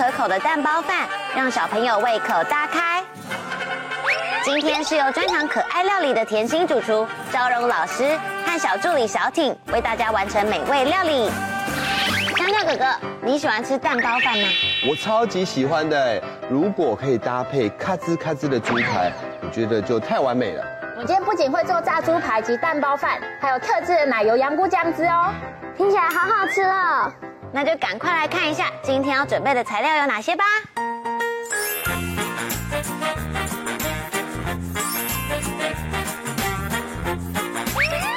可口的蛋包饭，让小朋友胃口大开。今天是由专长可爱料理的甜心主厨昭荣老师和小助理小挺为大家完成美味料理。香蕉哥哥，你喜欢吃蛋包饭吗？我超级喜欢的哎，如果可以搭配咔吱咔吱的猪排，我觉得就太完美了。我今天不仅会做炸猪排及蛋包饭，还有特制的奶油羊菇酱汁哦，听起来好好吃哦。那就赶快来看一下今天要准备的材料有哪些吧。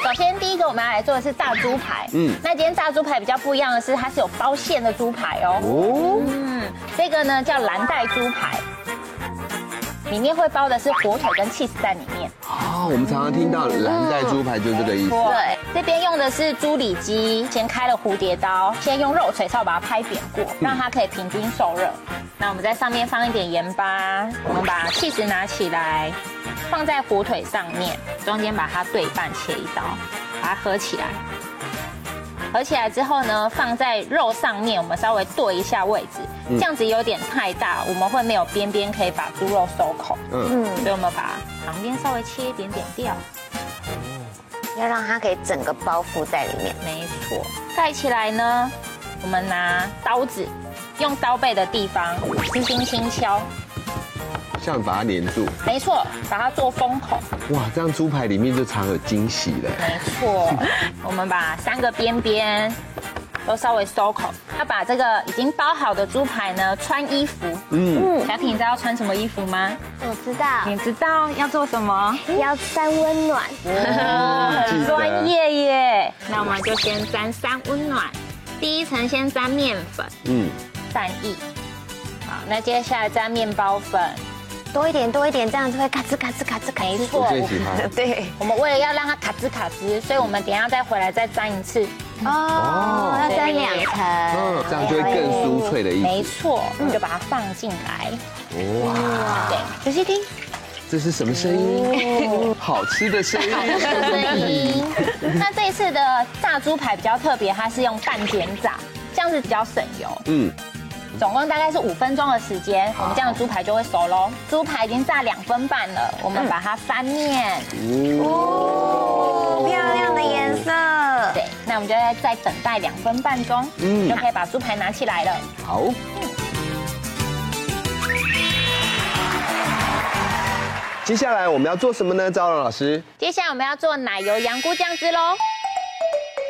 首先，第一个我们要来做的是炸猪排。嗯嗯，那今天炸猪排比较不一样的是，它是有包馅的猪排哦。哦，嗯，这个呢叫蓝带猪排，里面会包的是火腿跟 cheese 在里面。啊，我们常常听到蓝带猪排就是这个意思。对，这边用的是猪里脊，先开了蝴蝶刀，先用肉锤稍把它拍扁过，让它可以平均受热。那我们在上面放一点盐巴，我们把 cheese 拿起来，放在火腿上面，中间把它对半切一刀，把它合起来。合起来之后呢，放在肉上面，我们稍微对一下位置，这样子有点太大，我们会没有边边可以把猪肉收口。嗯，所以我们把旁边稍微切一点点掉。要让它可以整个包覆在里面。没错，盖起来呢，我们拿刀子，用刀背的地方轻轻轻敲，这样把它粘住。没错，把它做封口。哇，这样猪排里面就藏有惊喜了。没错，我们把三个边边都稍微收口。要把这个已经包好的猪排呢穿衣服。嗯，小品，你知道要穿什么衣服吗？我知道，你知道要做什么？要沾温暖。哦，很专业耶。那我们就先沾三温暖，第一层先沾面粉，嗯，蛋液。好，那接下来沾面包粉。多一点，多一点，这样子会咔吱咔吱咔吱咔吱。没错我最喜欢。对，我们为了要让它卡吱卡吱，所以我们等一下再回来再沾一次。哦，要沾两层。嗯，这样就会更酥脆的意没思。错，我们就把它放进来。哇，对，仔细听，这是什么声音？好吃的声音。声音。那这一次的炸猪排比较特别，它是用半煎炸，这样子比较省油。嗯，总共大概是五分钟的时间，我们这样的猪排就会熟喽。猪排已经炸两分半了，我们把它翻面。哦，漂亮的颜色。对，那我们就要再等待两分半钟，嗯就可以把猪排拿起来了。好。接下来我们要做什么呢？昭荣老师？接下来我们要做奶油羊菇酱汁喽。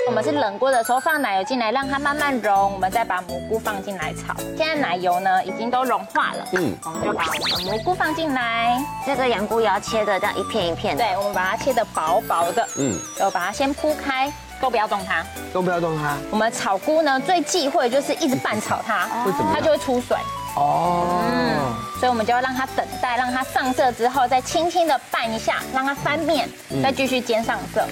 我们是冷锅的时候放奶油进来，让它慢慢融，我们再把蘑菇放进来炒。现在奶油呢已经都融化了，嗯我们就把我们蘑菇放进来。这个羊菇也要切的这样一片一片的。对，我们把它切的薄薄的，嗯，然后把它先铺开，都不要动它。都不要动它。我们炒菇呢最忌讳就是一直拌炒它，为什么它就会出水。哦，所以我们就要让它等待，让它上色之后，再轻轻的拌一下，让它翻面，再继续煎上色。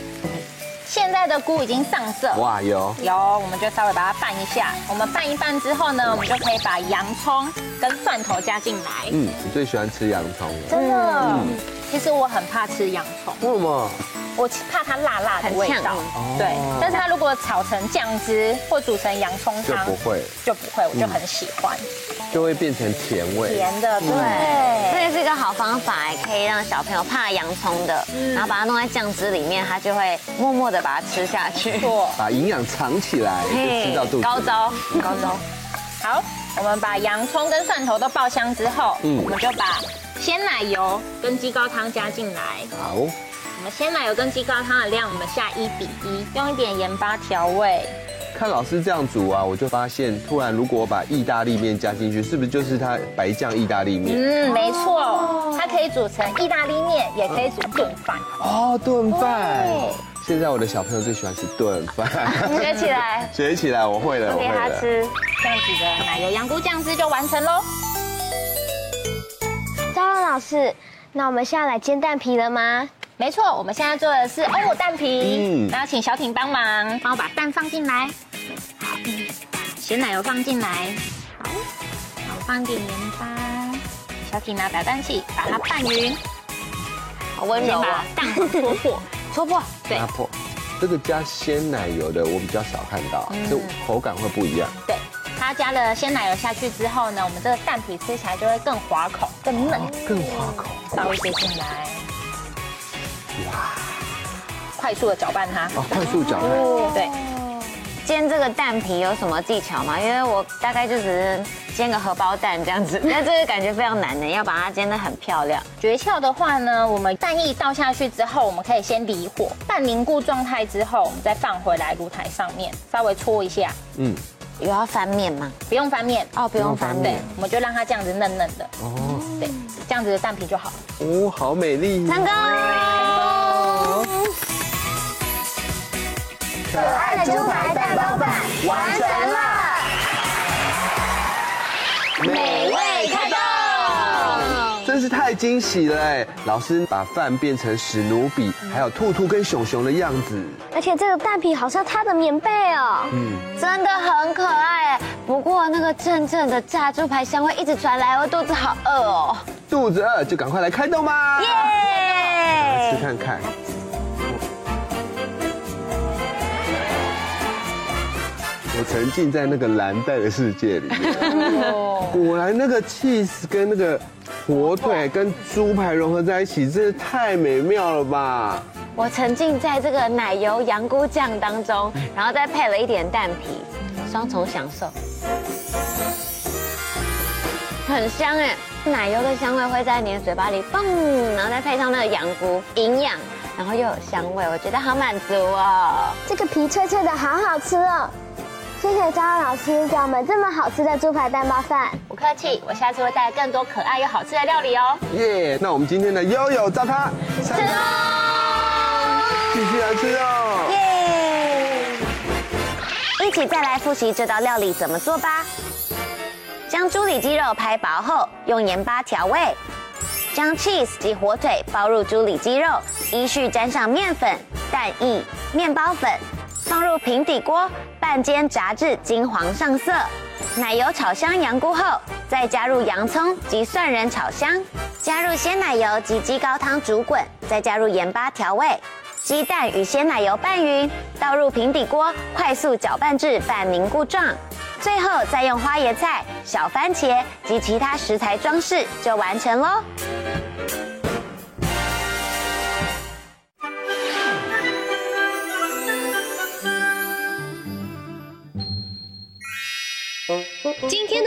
现在的菇已经上色，哇，有。有，我们就稍微把它拌一下。我们拌一拌之后呢，我们就可以把洋葱跟蒜头加进来。嗯，你最喜欢吃洋葱了。真的，其实我很怕吃洋葱，为什么？我怕它辣辣的味道嗯。对，但是它如果炒成酱汁或煮成洋葱汤，就不会，就不会，我就很喜欢就会变成甜味。甜的。对这对，也是一个好方法，可以让小朋友怕洋葱的，然后把它弄在酱汁里面，他就会默默的把它吃下去。把营养藏起来，吃到肚子。高招，高招。好，我们把洋葱跟蒜头都爆香之后，嗯我们就把鲜奶油跟鸡高汤加进来，好，我们鲜奶油跟鸡高汤的量，我们下一比一，用一点盐巴调味。看老师这样煮啊，我就发现，突然如果我把意大利面加进去，是不是就是它白酱意大利面？嗯，没错，它可以煮成意大利面，也可以煮炖饭。哦，炖饭。现在我的小朋友最喜欢吃炖饭。学起来，学起来，我会了，我会了。给他吃。这样子的奶油羊菇酱汁就完成喽。老师，那我们现在来煎蛋皮了吗？没错，我们现在做的是欧姆蛋皮。嗯，那要请小挺帮忙，帮我把蛋放进来。好，鲜奶油放进来。好，然后放点盐巴。小挺拿搅蛋器把它拌匀。好温柔啊！蛋黄戳破，戳破，对，破。这个加鲜奶油的我比较少看到，就口感会不一样。对，它加了鲜奶油下去之后呢，我们这个蛋皮吃起来就会更滑口、更嫩、更滑口。倒一些进来。哇！快速的搅拌它。哦，快速搅拌。对。煎这个蛋皮有什么技巧吗？因为我大概就只是煎个荷包蛋这样子，但这个感觉非常难的，要把它煎得很漂亮。诀窍的话呢，我们蛋液倒下去之后，我们可以先离火，蛋凝固状态之后，我们再放回来炉台上面，稍微搓一下。嗯。有要翻面吗？不用翻面哦，不用翻面。对，我们就让它这样子嫩嫩的。哦。对，这样子的蛋皮就好了。哦，好美丽。成功。可爱的猪排蛋包饭完成了，是太惊喜了哎！老师把饭变成史努比，还有兔兔跟熊熊的样子，而且这个蛋皮好像他的棉被哦，嗯，真的很可爱哎。不过那个阵阵的炸猪排香味一直传来，我肚子好饿哦。肚子饿就赶快来开动吧！耶，来吃看看。我沉浸在那个蓝带的世界里面，果然那个 cheese 跟那个火腿跟猪排融合在一起，真是太美妙了吧！我沉浸在这个奶油羊菇酱当中，然后再配了一点蛋皮，双重享受，很香哎！奶油的香味会在你的嘴巴里蹦，然后再配上那个羊菇，营养，然后又有香味，我觉得好满足哦！这个皮脆脆的，好好吃哦！谢谢昭荣老师教我们这么好吃的猪排蛋包饭，不客气，我下次会带来更多可爱又好吃的料理哦。耶，那我们今天的悠悠炸它，吃哦，继续来吃哦。耶，一起再来复习这道料理怎么做吧。将猪里肌肉拍薄后，用盐巴调味，将 cheese 及火腿包入猪里肌肉，依序沾上面粉、蛋液、面包粉。放入平底锅半煎炸至金黄上色，奶油炒香羊菇后，再加入洋葱及蒜仁炒香，加入鲜奶油及鸡高汤煮滚，再加入盐巴调味，鸡蛋与鲜奶油拌匀，倒入平底锅快速搅拌至半凝固状，最后再用花椰菜、小番茄及其他食材装饰就完成喽。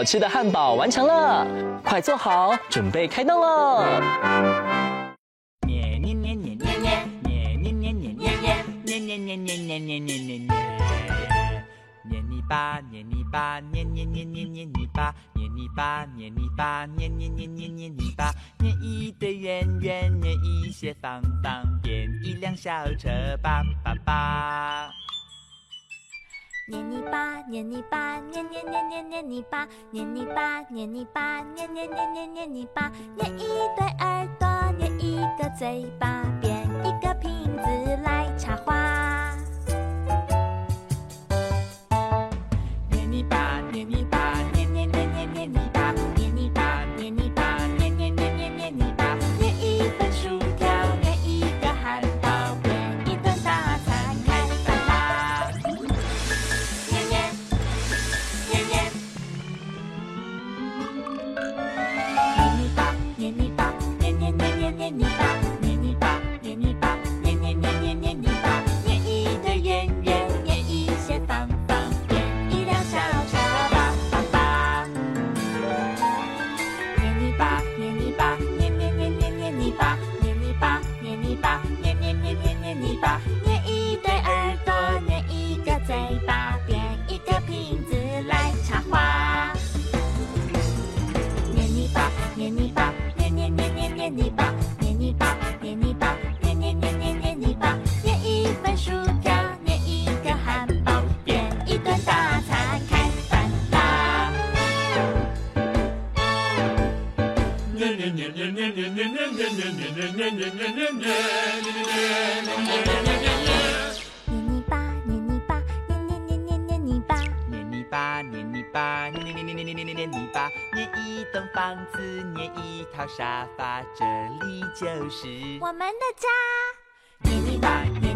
好吃的汉堡完成了，快做好，准备开动喽！捏一些方方，变一辆小车，叭叭叭。捏泥巴捏泥巴捏捏捏捏捏泥巴捏泥巴捏泥巴捏捏捏捏捏泥巴捏一对耳朵捏一个嘴巴。捏泥巴，捏泥巴，捏捏捏捏捏泥巴，捏泥巴，捏泥巴，捏捏捏捏捏捏捏捏捏泥巴，捏一栋房子，捏一套沙发，这里就是我们的家。泥巴。捏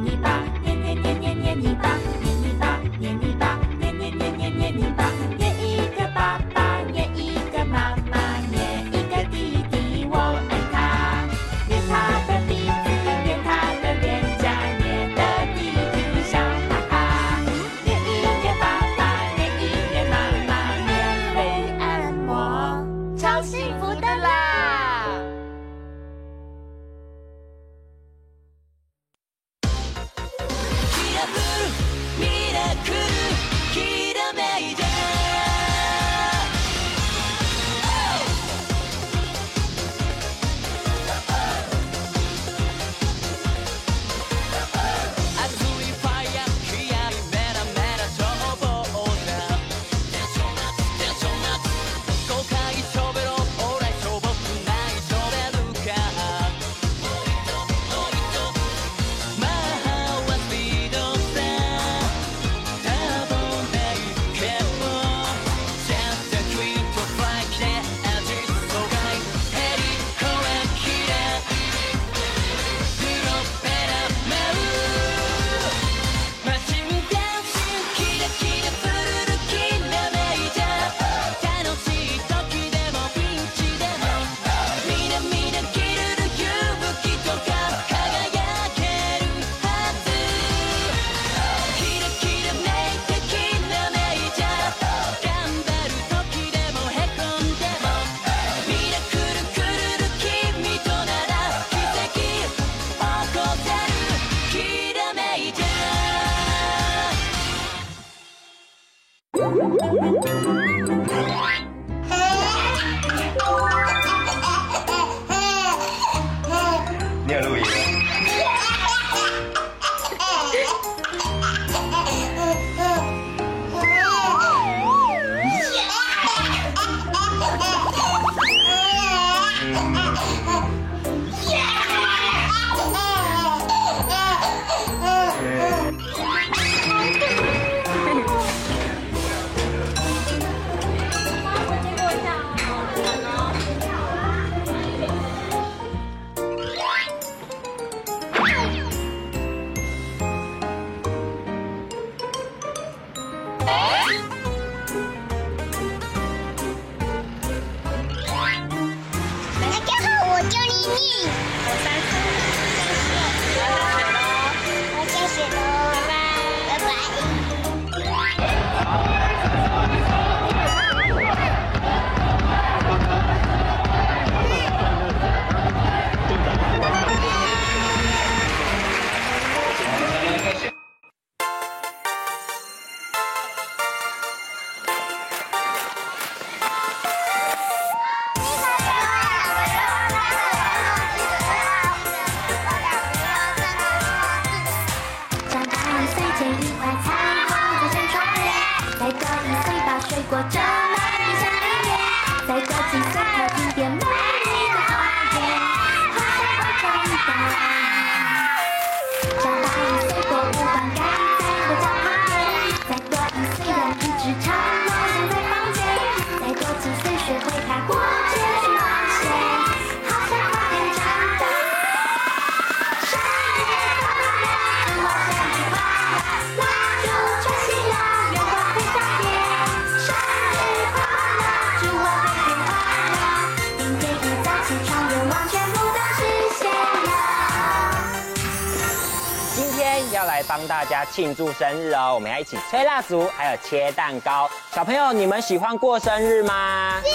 家庆祝生日哦，我们要一起吹蜡烛，还有切蛋糕。小朋友，你们喜欢过生日吗？喜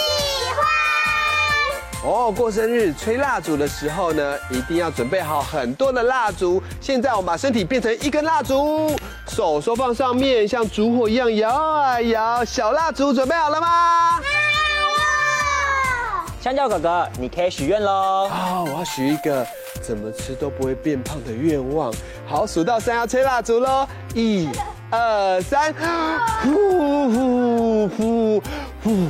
欢哦，过生日吹蜡烛的时候呢，一定要准备好很多的蜡烛。现在我们把身体变成一根蜡烛，手手放上面，像烛火一样摇啊摇。小蜡烛准备好了吗？香蕉哥哥，你可以许愿喽。好，我要许一个怎么吃都不会变胖的愿望。好，数到三要吹蜡烛喽，一、二、三，呼呼呼呼，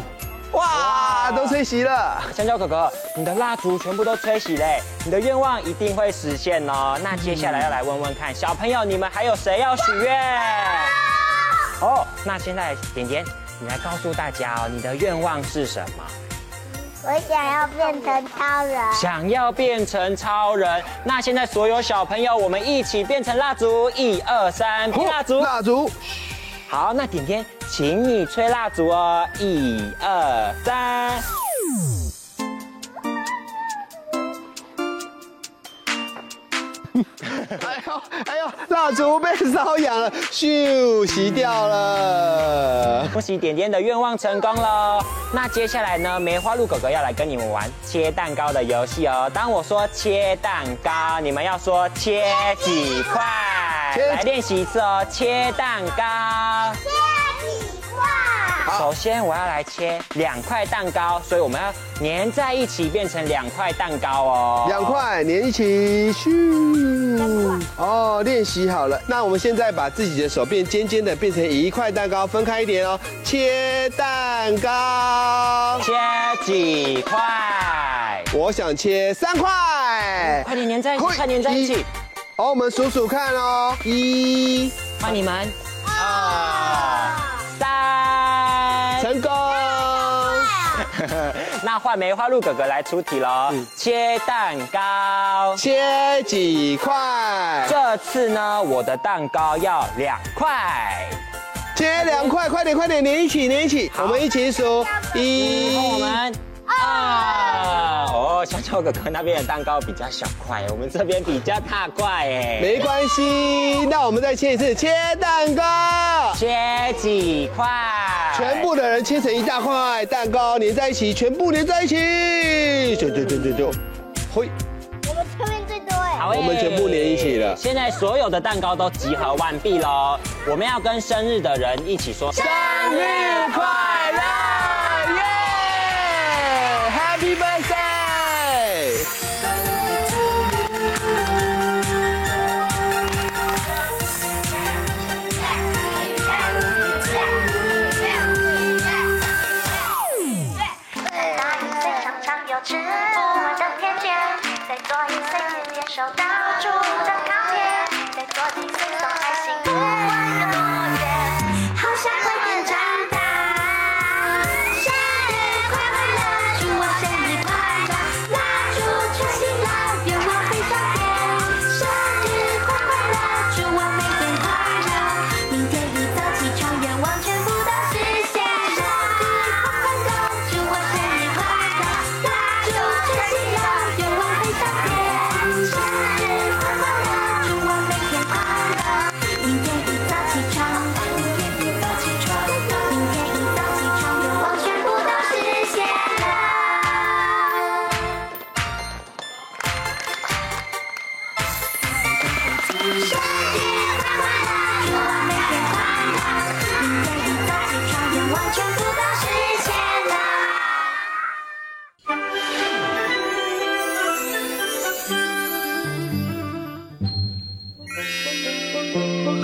哇，都吹熄了。香蕉哥哥，你的蜡烛全部都吹熄嘞，你的愿望一定会实现哦。那接下来要来问问看，小朋友你们还有谁要许愿？哦，那现在点点，你来告诉大家哦，你的愿望是什么？我想要变成超人。想要变成超人。那现在所有小朋友，我们一起变成蜡烛，一二三，喷蜡烛，蜡烛。好，那点点，请你吹蜡烛哦，一二三。哎呦哎呦，蜡烛被烧痒了，咻，熄掉了。恭喜点点的愿望成功喽！那接下来呢，梅花鹿哥哥要来跟你们玩切蛋糕的游戏哦。当我说切蛋糕，你们要说切几块。来练习一次哦，切蛋糕。首先我要来切两块蛋糕，所以我们要粘在一起变成两块蛋糕哦。两块粘一起，咻！哦，练习好了。那我们现在把自己的手变尖尖的，变成一块蛋糕，分开一点哦。切蛋糕，切几块？我想切三块。快点粘在一起，快粘在一起。好，我们数数看哦，一，换你们，换梅花鹿哥哥来出题喽。切蛋糕，切几块？这次呢，我的蛋糕要两块。切两块，快点快点，连一起连一起，我们一起数，一，我们二。哦，香蕉哥哥那边的蛋糕比较小块，我们这边比较大块哎。没关系，那我们再切一次，切蛋糕，切几块？全部的人切成一大块蛋糕，连在一起，全部连在一起。就就就就就，嘿。我们前面最多哎。好，我们全部连一起了。现在所有的蛋糕都集合完毕喽，我们要跟生日的人一起说生日快乐，耶！Happy birthday！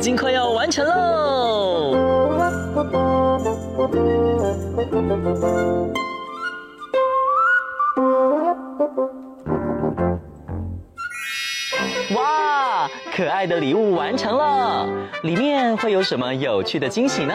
已经快要完成喽！哇，可爱的礼物完成了，里面会有什么有趣的惊喜呢？